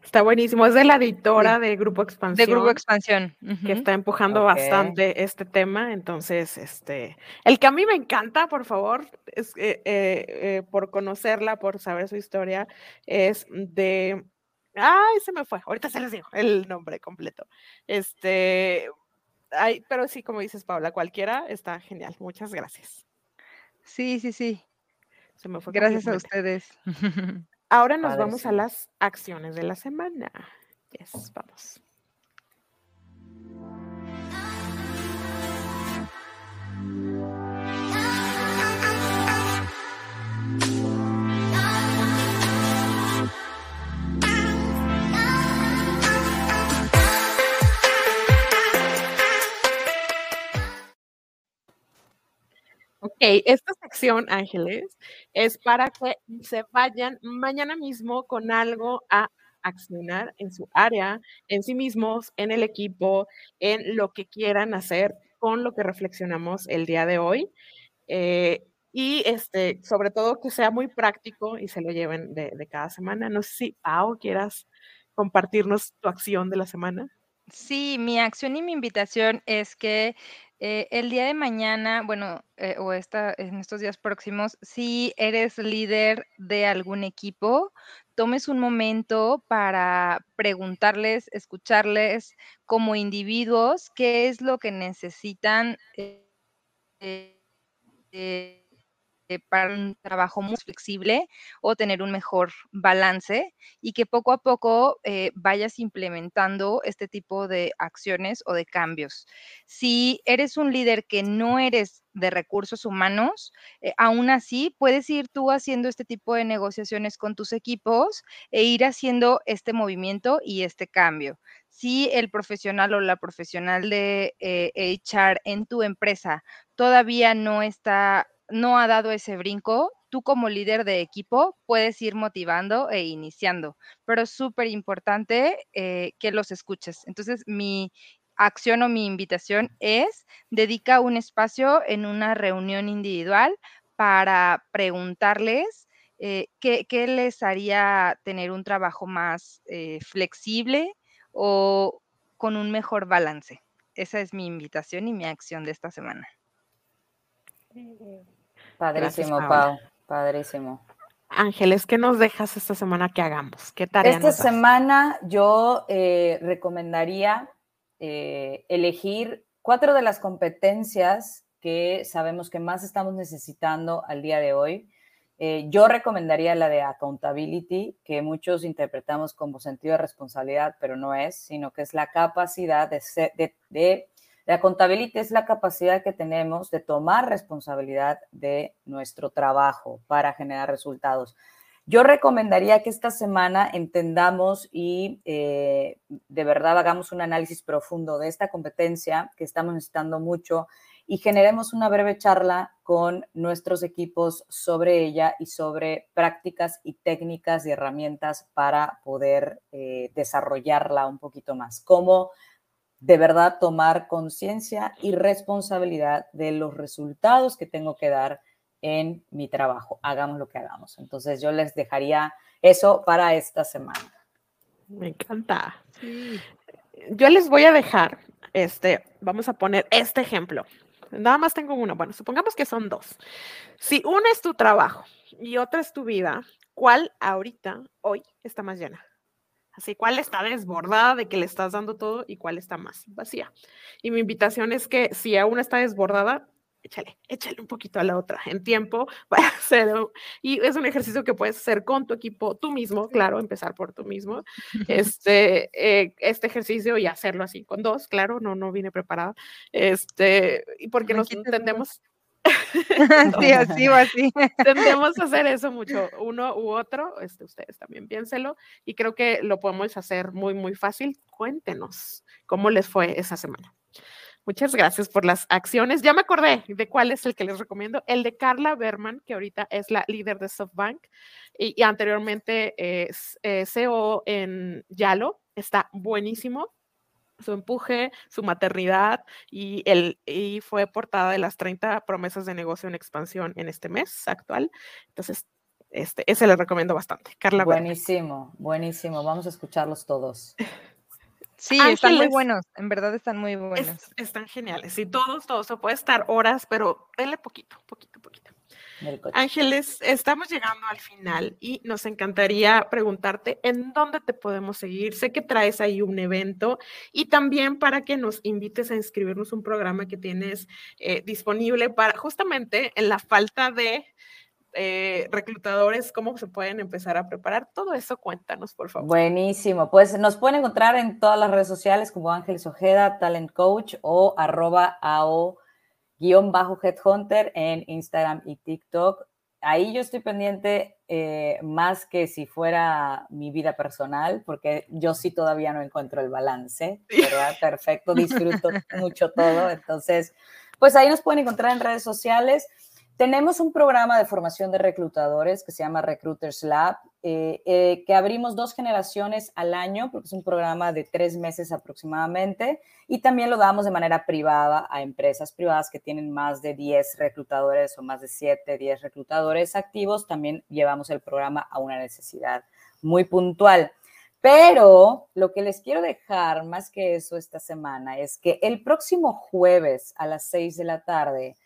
Está buenísimo. Es de la editora de Grupo Expansión. De Grupo Expansión. que está empujando bastante este tema. Entonces, este, el que a mí me encanta, por favor, es eh, eh, eh, por conocerla, por saber su historia, es de, ay, se me fue. Ahorita se les digo el nombre completo. Este, ay, pero sí, como dices, Paula, cualquiera está genial. Muchas gracias. Sí, sí, sí. Se me fue Gracias a ustedes. Ahora nos vamos a las acciones de la semana. Yes, vamos. Ok, esta sección, Ángeles, es para que se vayan mañana mismo con algo a accionar en su área, en sí mismos, en el equipo, en lo que quieran hacer con lo que reflexionamos el día de hoy. Eh, y este, sobre todo que sea muy práctico y se lo lleven de, de cada semana. No sé si, Pau, quieras compartirnos tu acción de la semana. Sí, mi acción y mi invitación es que eh, el día de mañana, bueno, eh, o esta, en estos días próximos, si eres líder de algún equipo, tomes un momento para preguntarles, escucharles como individuos qué es lo que necesitan eh, para un trabajo muy flexible o tener un mejor balance y que poco a poco eh, vayas implementando este tipo de acciones o de cambios. Si eres un líder que no eres de recursos humanos, eh, aún así puedes ir tú haciendo este tipo de negociaciones con tus equipos e ir haciendo este movimiento y este cambio. Si el profesional o la profesional de eh, HR en tu empresa todavía no está no ha dado ese brinco, tú como líder de equipo puedes ir motivando e iniciando, pero es súper importante eh, que los escuches. Entonces, mi acción o mi invitación es dedica un espacio en una reunión individual para preguntarles eh, qué, les haría tener un trabajo más eh, flexible o con un mejor balance. Esa es mi invitación y mi acción de esta semana. Padrísimo, Paula. Pau. Padrísimo. Ángeles, ¿qué nos dejas esta semana que hagamos? ¿Qué tarea Esta nos semana yo eh, recomendaría eh, elegir cuatro de las competencias que sabemos que más estamos necesitando al día de hoy. Eh, yo recomendaría la de accountability, que muchos interpretamos como sentido de responsabilidad, pero no es, sino que es la capacidad de, ser, de, de la accountability es la capacidad que tenemos de tomar responsabilidad de nuestro trabajo para generar resultados. Yo recomendaría que esta semana entendamos y eh, de verdad hagamos un análisis profundo de esta competencia que estamos necesitando mucho y generemos una breve charla con nuestros equipos sobre ella y sobre prácticas y técnicas y herramientas para poder eh, desarrollarla un poquito más. Cómo de verdad tomar conciencia y responsabilidad de los resultados que tengo que dar en mi trabajo. Hagamos lo que hagamos. Entonces yo les dejaría eso para esta semana. Me encanta. Yo les voy a dejar, este, vamos a poner este ejemplo. Nada más tengo uno. Bueno, supongamos que son dos. Si una es tu trabajo y otra es tu vida, ¿cuál ahorita, hoy, está más llena? Así, ¿cuál está desbordada de que le estás dando todo y cuál está más vacía? Y mi invitación es que si a una está desbordada, échale, échale un poquito a la otra en tiempo para hacerlo. Y es un ejercicio que puedes hacer con tu equipo, tú mismo, claro, empezar por tú mismo. Este, eh, este ejercicio y hacerlo así con dos, claro, no, no vine preparada. Este, y porque nos quites tendemos, sí, así o así. tendemos a hacer eso mucho, uno u otro, este, ustedes también piénselo, y creo que lo podemos hacer muy, muy fácil. Cuéntenos cómo les fue esa semana. Muchas gracias por las acciones. Ya me acordé de cuál es el que les recomiendo, el de Carla Berman, que ahorita es la líder de SoftBank y, y anteriormente es eh, CEO en Yalo. Está buenísimo. Su empuje, su maternidad y, el, y fue portada de las 30 promesas de negocio en expansión en este mes actual. Entonces, este, ese le recomiendo bastante. Carla. Buenísimo, buenísimo. Vamos a escucharlos todos. Sí, están muy buenos, en verdad están muy buenos. están geniales, sí, todos, todos, se puede estar horas, pero denle poquito, poquito, poquito. Ángeles, estamos llegando al final y nos encantaría preguntarte en dónde te podemos seguir. Sé que traes ahí un evento y también para que nos invites a inscribirnos un programa que tienes eh, disponible para justamente en la falta de eh, reclutadores, cómo se pueden empezar a preparar. Todo eso cuéntanos, por favor. Buenísimo. Pues nos pueden encontrar en todas las redes sociales como Ángeles Ojeda, Talent Coach o arroba AO guion bajo Headhunter en Instagram y TikTok. Ahí yo estoy pendiente eh, más que si fuera mi vida personal, porque yo sí todavía no encuentro el balance, ¿verdad? Perfecto, disfruto mucho todo. Entonces, pues ahí nos pueden encontrar en redes sociales. Tenemos un programa de formación de reclutadores que se llama Recruiters Lab, eh, eh, que abrimos dos generaciones al año, porque es un programa de tres meses aproximadamente, y también lo damos de manera privada a empresas privadas que tienen más de 10 reclutadores o más de 7, 10 reclutadores activos. También llevamos el programa a una necesidad muy puntual. Pero lo que les quiero dejar más que eso esta semana es que el próximo jueves a las 6 de la tarde,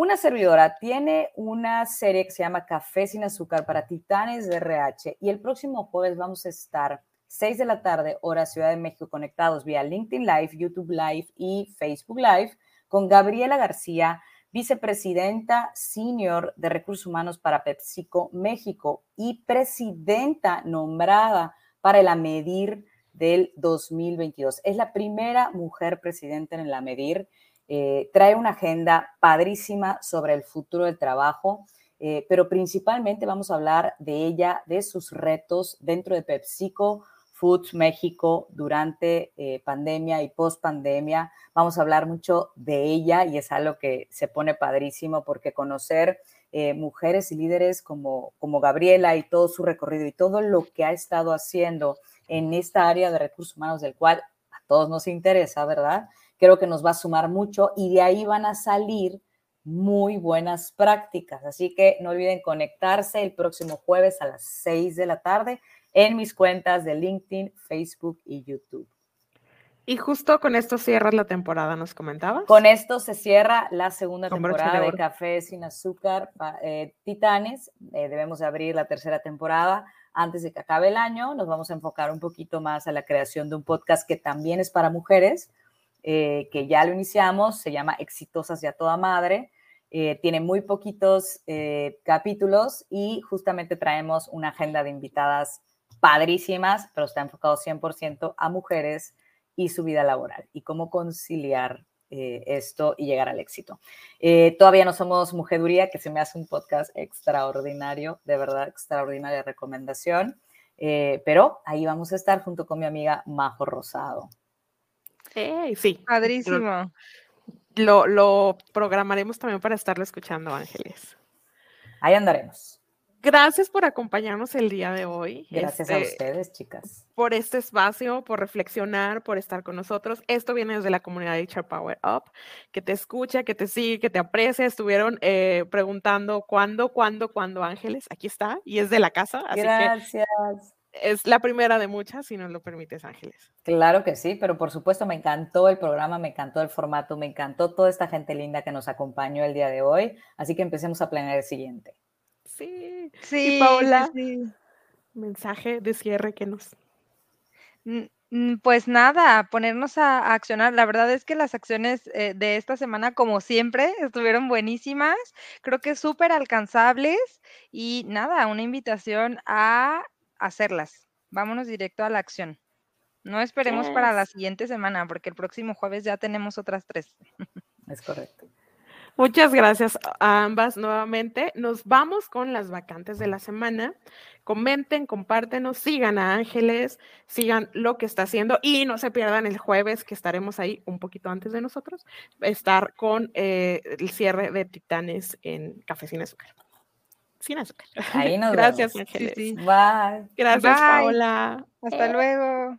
una servidora tiene una serie que se llama Café sin azúcar para titanes de RH y el próximo jueves vamos a estar 6 de la tarde, hora Ciudad de México, conectados vía LinkedIn Live, YouTube Live y Facebook Live con Gabriela García, vicepresidenta senior de recursos humanos para PepsiCo México y presidenta nombrada para el AMEDIR del 2022. Es la primera mujer presidenta en el AMEDIR eh, trae una agenda padrísima sobre el futuro del trabajo, eh, pero principalmente vamos a hablar de ella, de sus retos dentro de PepsiCo Foods México durante eh, pandemia y post pandemia. Vamos a hablar mucho de ella y es algo que se pone padrísimo porque conocer mujeres y líderes como, como Gabriela y todo su recorrido y todo lo que ha estado haciendo en esta área de recursos humanos del cual a todos nos interesa, ¿verdad? Creo que nos va a sumar mucho y de ahí van a salir muy buenas prácticas. Así que no olviden conectarse el próximo jueves a las 6 de la tarde en mis cuentas de LinkedIn, Facebook y YouTube. Y justo con esto cierras la temporada, ¿nos comentabas? Con esto se cierra la segunda temporada de, Café sin Azúcar eh, Titanes. Eh, debemos de abrir la tercera temporada antes de que acabe el año. Nos vamos a enfocar un poquito más a la creación de un podcast que también es para mujeres, eh, que ya lo iniciamos, se llama Exitosas y a toda madre. Eh, tiene muy poquitos eh, capítulos y justamente traemos una agenda de invitadas padrísimas, pero está enfocado 100% a mujeres y su vida laboral y cómo conciliar esto y llegar al éxito. todavía no somos Mujeduría, que se me hace un podcast extraordinario, de verdad, extraordinaria recomendación, pero ahí vamos a estar junto con mi amiga Majo Rosado sí. Padrísimo. Lo, lo programaremos también para estarlo escuchando, Ángeles. Ahí andaremos. Gracias por acompañarnos el día de hoy. Gracias a este, ustedes, chicas. Por este espacio, por reflexionar, por estar con nosotros. Esto viene desde la comunidad de HR Power Up, que te escucha, que te sigue, que te aprecia. Estuvieron eh, preguntando cuándo, cuándo, cuándo, Ángeles. Aquí está y es de la casa. Así Gracias es la primera de muchas, si nos lo permites, Ángeles. Claro que sí, pero por supuesto me encantó el programa, me encantó el formato, me encantó toda esta gente linda que nos acompañó el día de hoy, así que empecemos a planear el siguiente. Sí, sí, Paula, mensaje de cierre que nos... Pues nada, ponernos a, accionar. La verdad es que las acciones eh, de esta semana, como siempre, estuvieron buenísimas. Creo que súper alcanzables. Y nada, una invitación a hacerlas. Vámonos directo a la acción. No esperemos para la siguiente semana, porque el próximo jueves ya tenemos otras tres. Es correcto. Muchas gracias a ambas nuevamente. Nos vamos con las vacantes de la semana. Comenten, compártenos, sigan a Ángeles, sigan lo que está haciendo y no se pierdan el jueves que estaremos ahí un poquito antes de nosotros, estar con eh, el cierre de Titanes en Café Sin Azúcar sin azúcar. Ahí nos Gracias, vemos. Ángeles. Bye. Gracias, Paola. Hasta luego.